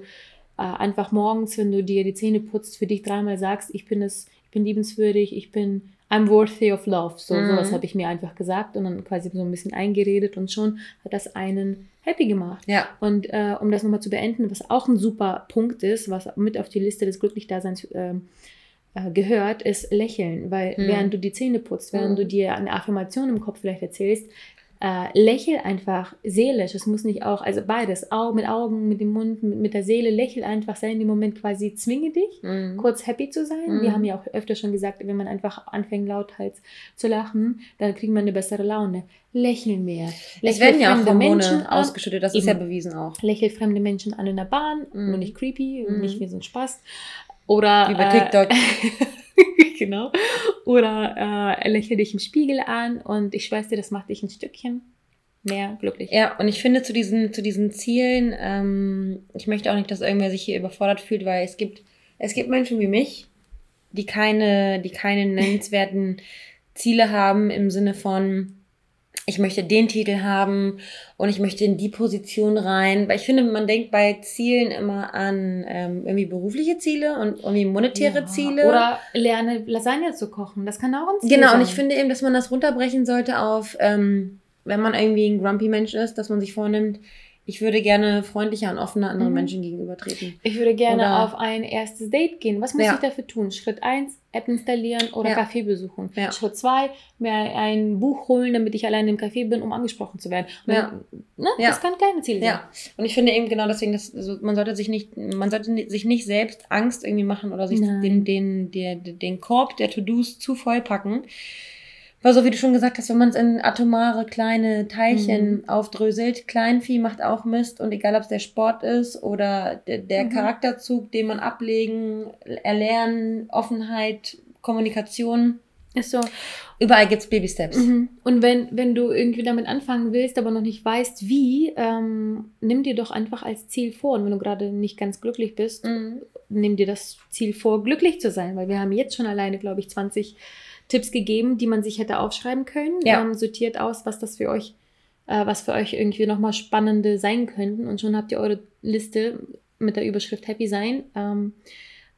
einfach morgens, wenn du dir die Zähne putzt, für dich dreimal sagst, ich bin es, ich bin liebenswürdig, ich bin I'm worthy of love. So, mhm. sowas habe ich mir einfach gesagt und dann quasi so ein bisschen eingeredet und schon hat das einen happy gemacht. Ja. Und äh, um das nochmal zu beenden, was auch ein super Punkt ist, was mit auf die Liste des Glücklichdaseins äh, äh, gehört, ist Lächeln. Weil mhm. während du die Zähne putzt, während mhm. du dir eine Affirmation im Kopf vielleicht erzählst, äh, lächel einfach seelisch. Es muss nicht auch, also beides, Au mit Augen, mit dem Mund, mit, mit der Seele, lächel einfach, sei in dem Moment quasi, zwinge dich, mhm. kurz happy zu sein. Mhm. Wir haben ja auch öfter schon gesagt, wenn man einfach anfängt lauthals zu lachen, dann kriegt man eine bessere Laune. Lächeln mehr. Lächel es werden ja auch Hormone Menschen ausgeschüttet, das ist ja bewiesen auch. Lächel fremde Menschen an in der Bahn, mhm. nur nicht creepy, mhm. nicht wie so ein Spaß. Oder, Wie bei TikTok. Genau. Oder äh, lächle dich im Spiegel an und ich weiß dir, das macht dich ein Stückchen mehr glücklich. Ja, und ich finde zu diesen, zu diesen Zielen, ähm, ich möchte auch nicht, dass irgendwer sich hier überfordert fühlt, weil es gibt, es gibt Menschen wie mich, die keine, die keine nennenswerten Ziele haben im Sinne von, ich möchte den Titel haben und ich möchte in die Position rein. Weil ich finde, man denkt bei Zielen immer an ähm, irgendwie berufliche Ziele und irgendwie monetäre ja. Ziele. Oder lerne Lasagne zu kochen. Das kann auch ein Ziel Genau, sein. und ich finde eben, dass man das runterbrechen sollte auf, ähm, wenn man irgendwie ein grumpy Mensch ist, dass man sich vornimmt, ich würde gerne freundlicher und offener anderen mhm. Menschen gegenübertreten. Ich würde gerne oder auf ein erstes Date gehen. Was muss ja. ich dafür tun? Schritt 1, App installieren oder ja. Café besuchen. Ja. Schritt 2, mir ein Buch holen, damit ich allein im Café bin, um angesprochen zu werden. Ja. ne? Das kann kleine Ziele sein. Und ich finde eben genau deswegen, dass also man sollte sich nicht, man sollte sich nicht selbst Angst irgendwie machen oder sich den, den, den, den Korb der To-Dos zu voll packen weil so wie du schon gesagt hast, wenn man es in atomare kleine Teilchen mhm. aufdröselt, Kleinvieh macht auch Mist und egal ob es der Sport ist oder der, der mhm. Charakterzug, den man ablegen, erlernen, Offenheit, Kommunikation. Ist so. Überall gibt es Baby-Steps. Mhm. Und wenn, wenn du irgendwie damit anfangen willst, aber noch nicht weißt, wie, ähm, nimm dir doch einfach als Ziel vor. Und wenn du gerade nicht ganz glücklich bist, mhm nimm dir das Ziel vor, glücklich zu sein, weil wir haben jetzt schon alleine, glaube ich, 20 Tipps gegeben, die man sich hätte aufschreiben können. Ja. Ähm, sortiert aus, was das für euch, äh, was für euch irgendwie nochmal spannende sein könnten. Und schon habt ihr eure Liste mit der Überschrift Happy Sein. Ähm,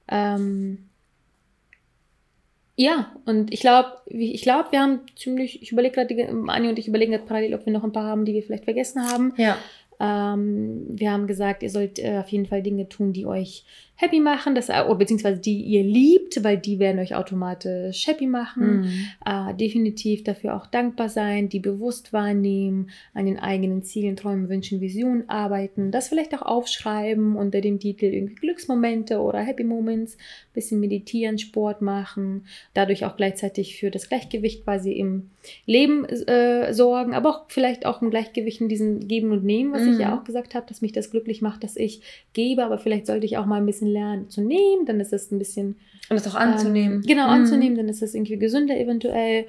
ähm, ja, und ich glaube, ich glaube, wir haben ziemlich, ich überlege gerade, Anni und ich überlegen gerade parallel, ob wir noch ein paar haben, die wir vielleicht vergessen haben. Ja. Ähm, wir haben gesagt, ihr sollt äh, auf jeden Fall Dinge tun, die euch happy machen, das, oder beziehungsweise die ihr liebt, weil die werden euch automatisch happy machen. Mhm. Äh, definitiv dafür auch dankbar sein, die bewusst wahrnehmen, an den eigenen Zielen, Träumen, Wünschen, Visionen arbeiten, das vielleicht auch aufschreiben unter dem Titel irgendwie Glücksmomente oder Happy Moments, bisschen meditieren, Sport machen, dadurch auch gleichzeitig für das Gleichgewicht quasi im Leben äh, sorgen, aber auch vielleicht auch ein Gleichgewicht in diesem Geben und Nehmen, was mhm. ich ja auch gesagt habe, dass mich das glücklich macht, dass ich gebe, aber vielleicht sollte ich auch mal ein bisschen lernen zu nehmen, dann ist es ein bisschen. Und es auch anzunehmen. Ähm, genau, mhm. anzunehmen, dann ist es irgendwie gesünder eventuell.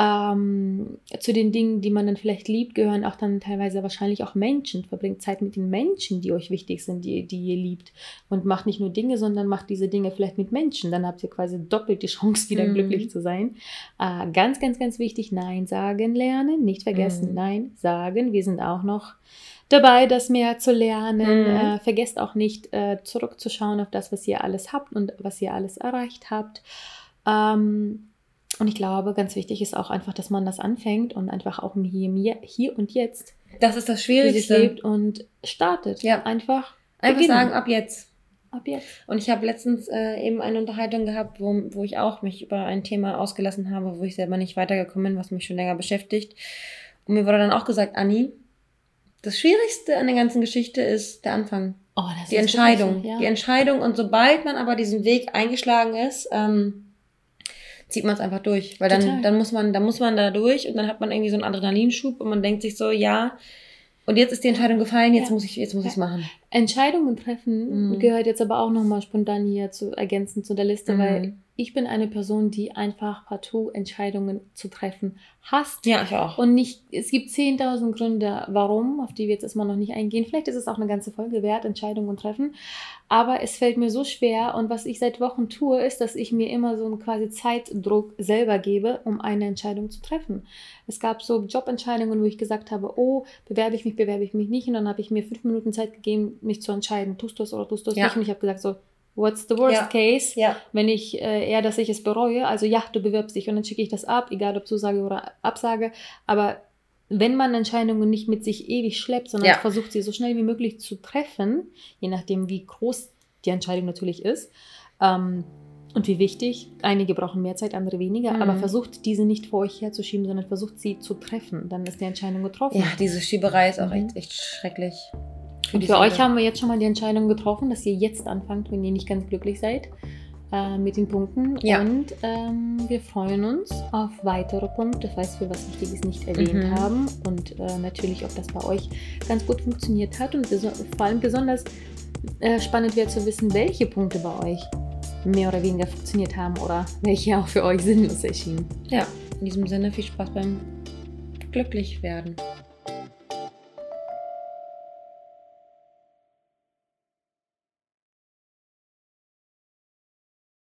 Ähm, zu den Dingen, die man dann vielleicht liebt, gehören auch dann teilweise wahrscheinlich auch Menschen. Verbringt Zeit mit den Menschen, die euch wichtig sind, die, die ihr liebt. Und macht nicht nur Dinge, sondern macht diese Dinge vielleicht mit Menschen. Dann habt ihr quasi doppelt die Chance, wieder mhm. glücklich zu sein. Äh, ganz, ganz, ganz wichtig, Nein sagen lernen. Nicht vergessen, mhm. Nein sagen. Wir sind auch noch dabei, das mehr zu lernen. Mhm. Äh, vergesst auch nicht, äh, zurückzuschauen auf das, was ihr alles habt und was ihr alles erreicht habt. Ähm, und ich glaube, ganz wichtig ist auch einfach, dass man das anfängt und einfach auch hier, hier und jetzt. Das ist das Schwierigste. lebt und startet. Ja. Einfach. Einfach beginnen. sagen, ab jetzt. Ab jetzt. Und ich habe letztens äh, eben eine Unterhaltung gehabt, wo, wo ich auch mich über ein Thema ausgelassen habe, wo ich selber nicht weitergekommen bin, was mich schon länger beschäftigt. Und mir wurde dann auch gesagt, Anni, das Schwierigste an der ganzen Geschichte ist der Anfang. Oh, die Entscheidung. Wirklich, ja. Die Entscheidung. Und sobald man aber diesen Weg eingeschlagen ist, ähm, zieht man es einfach durch. Weil dann, dann muss man, dann muss man da durch und dann hat man irgendwie so einen Adrenalinschub und man denkt sich so, ja, und jetzt ist die Entscheidung gefallen, jetzt ja. muss ich jetzt muss ja. ich es machen. Entscheidungen treffen mhm. gehört jetzt aber auch nochmal spontan hier zu ergänzen zu der Liste, mhm. weil ich bin eine Person, die einfach partout Entscheidungen zu treffen hasst. Ja, ich auch. Und nicht, es gibt 10.000 Gründe, warum, auf die wir jetzt erstmal noch nicht eingehen. Vielleicht ist es auch eine ganze Folge wert, Entscheidungen treffen. Aber es fällt mir so schwer. Und was ich seit Wochen tue, ist, dass ich mir immer so einen quasi Zeitdruck selber gebe, um eine Entscheidung zu treffen. Es gab so Jobentscheidungen, wo ich gesagt habe, oh, bewerbe ich mich, bewerbe ich mich nicht. Und dann habe ich mir fünf Minuten Zeit gegeben, mich zu entscheiden, tust du es oder tust du es ja. nicht. Und ich habe gesagt so, What's the worst ja. case? Ja. Wenn ich äh, eher, dass ich es bereue, also ja, du bewirbst dich und dann schicke ich das ab, egal ob Zusage oder Absage. Aber wenn man Entscheidungen nicht mit sich ewig schleppt, sondern ja. versucht sie so schnell wie möglich zu treffen, je nachdem wie groß die Entscheidung natürlich ist ähm, und wie wichtig, einige brauchen mehr Zeit, andere weniger, mhm. aber versucht diese nicht vor euch herzuschieben, sondern versucht sie zu treffen, dann ist die Entscheidung getroffen. Ja, diese Schieberei ist auch mhm. echt, echt schrecklich. Für und für euch haben wir jetzt schon mal die Entscheidung getroffen, dass ihr jetzt anfangt, wenn ihr nicht ganz glücklich seid äh, mit den Punkten. Ja. Und ähm, wir freuen uns auf weitere Punkte, falls wir was Wichtiges nicht erwähnt mhm. haben. Und äh, natürlich, ob das bei euch ganz gut funktioniert hat. Und vor allem besonders äh, spannend wäre zu wissen, welche Punkte bei euch mehr oder weniger funktioniert haben oder welche auch für euch sinnlos erschienen. Ja, in diesem Sinne viel Spaß beim Glücklich werden.